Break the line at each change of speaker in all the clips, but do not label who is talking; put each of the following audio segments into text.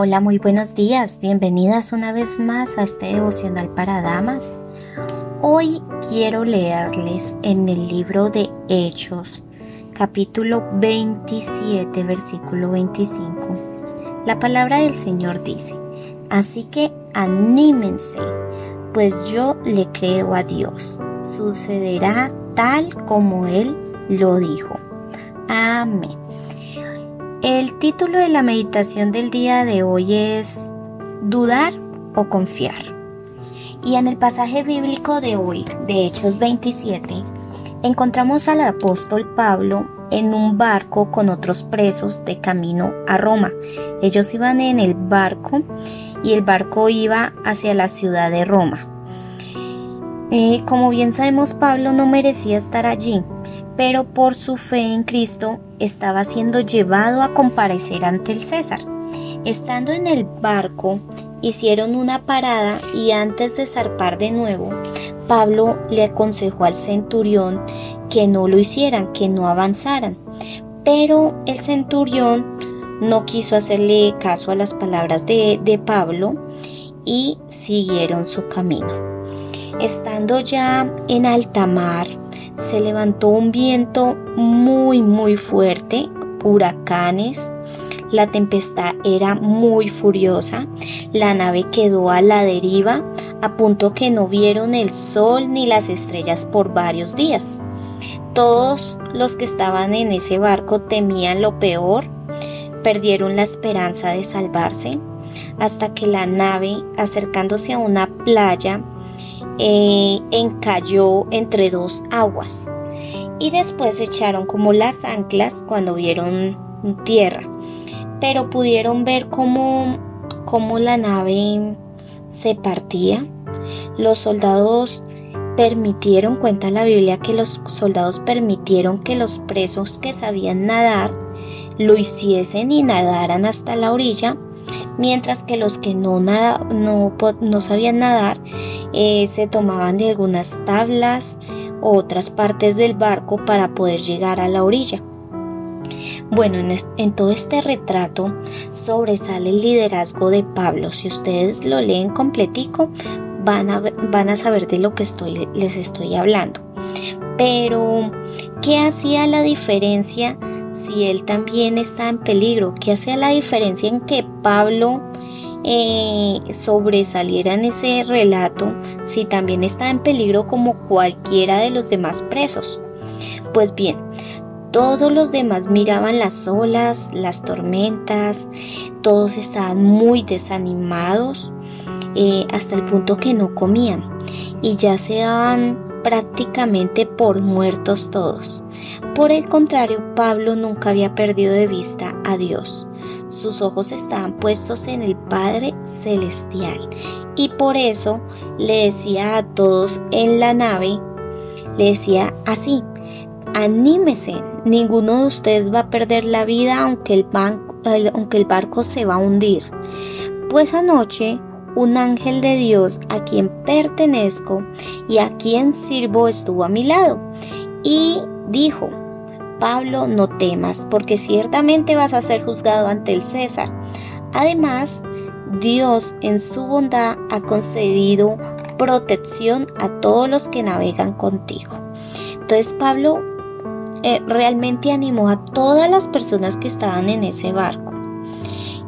Hola, muy buenos días. Bienvenidas una vez más a este devocional para damas. Hoy quiero leerles en el libro de Hechos, capítulo 27, versículo 25. La palabra del Señor dice, así que anímense, pues yo le creo a Dios. Sucederá tal como Él lo dijo. Amén. El título de la meditación del día de hoy es Dudar o confiar. Y en el pasaje bíblico de hoy, de Hechos 27, encontramos al apóstol Pablo en un barco con otros presos de camino a Roma. Ellos iban en el barco y el barco iba hacia la ciudad de Roma. Eh, como bien sabemos, Pablo no merecía estar allí, pero por su fe en Cristo estaba siendo llevado a comparecer ante el César. Estando en el barco, hicieron una parada y antes de zarpar de nuevo, Pablo le aconsejó al centurión que no lo hicieran, que no avanzaran. Pero el centurión no quiso hacerle caso a las palabras de, de Pablo y siguieron su camino. Estando ya en alta mar, se levantó un viento muy muy fuerte, huracanes, la tempestad era muy furiosa, la nave quedó a la deriva, a punto que no vieron el sol ni las estrellas por varios días. Todos los que estaban en ese barco temían lo peor, perdieron la esperanza de salvarse, hasta que la nave, acercándose a una playa, eh, encalló entre dos aguas y después echaron como las anclas cuando vieron tierra, pero pudieron ver cómo, cómo la nave se partía. Los soldados permitieron, cuenta la Biblia, que los soldados permitieron que los presos que sabían nadar lo hiciesen y nadaran hasta la orilla, mientras que los que no, nada, no, no sabían nadar eh, se tomaban de algunas tablas o otras partes del barco para poder llegar a la orilla. Bueno, en, todo este retrato sobresale el liderazgo de Pablo. Si ustedes lo leen completico, van a, van a saber de lo que estoy, les estoy hablando. Pero, ¿qué hacía la diferencia si él también está en peligro? ¿Qué hacía la diferencia en que Pablo eh, sobresaliera en ese relato si también está en peligro como cualquiera de los demás presos. Pues bien, todos los demás miraban las olas, las tormentas, todos estaban muy desanimados eh, hasta el punto que no comían y ya se daban prácticamente por muertos todos. Por el contrario, Pablo nunca había perdido de vista a Dios. Sus ojos estaban puestos en el Padre Celestial y por eso le decía a todos en la nave, le decía así, anímese, ninguno de ustedes va a perder la vida aunque el, aunque el barco se va a hundir. Pues anoche un ángel de Dios a quien pertenezco y a quien sirvo estuvo a mi lado y dijo, Pablo, no temas, porque ciertamente vas a ser juzgado ante el César. Además, Dios en su bondad ha concedido protección a todos los que navegan contigo. Entonces Pablo eh, realmente animó a todas las personas que estaban en ese barco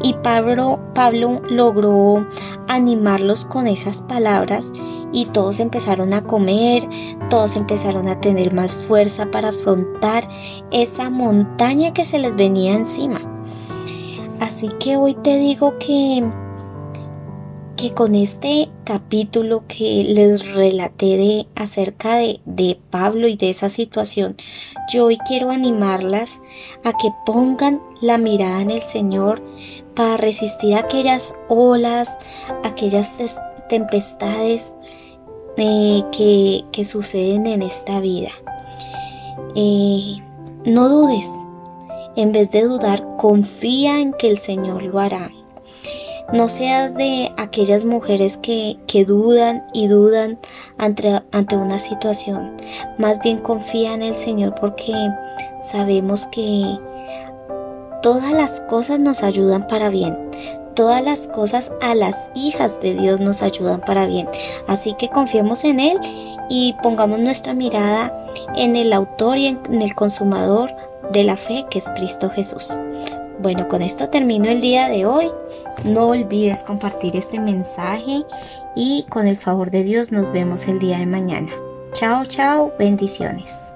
y Pablo, Pablo logró animarlos con esas palabras y todos empezaron a comer, todos empezaron a tener más fuerza para afrontar esa montaña que se les venía encima. Así que hoy te digo que que con este capítulo que les relaté de acerca de, de, Pablo y de esa situación, yo hoy quiero animarlas a que pongan la mirada en el Señor para resistir aquellas olas, aquellas tempestades eh, que, que, suceden en esta vida. Eh, no dudes, en vez de dudar, confía en que el Señor lo hará. No seas de aquellas mujeres que, dudan y dudan ante, ante una situación. Más bien confía en el Señor porque sabemos que todas las cosas nos ayudan para bien. todas las cosas a las hijas de Dios nos ayudan para bien. Así que confiemos en Él y pongamos nuestra mirada en el autor y en el consumador de la fe que es Cristo Jesús. Bueno, con esto termino el día de hoy. No olvides compartir este mensaje y con el favor de Dios nos vemos el día de mañana. Chao, chao, bendiciones.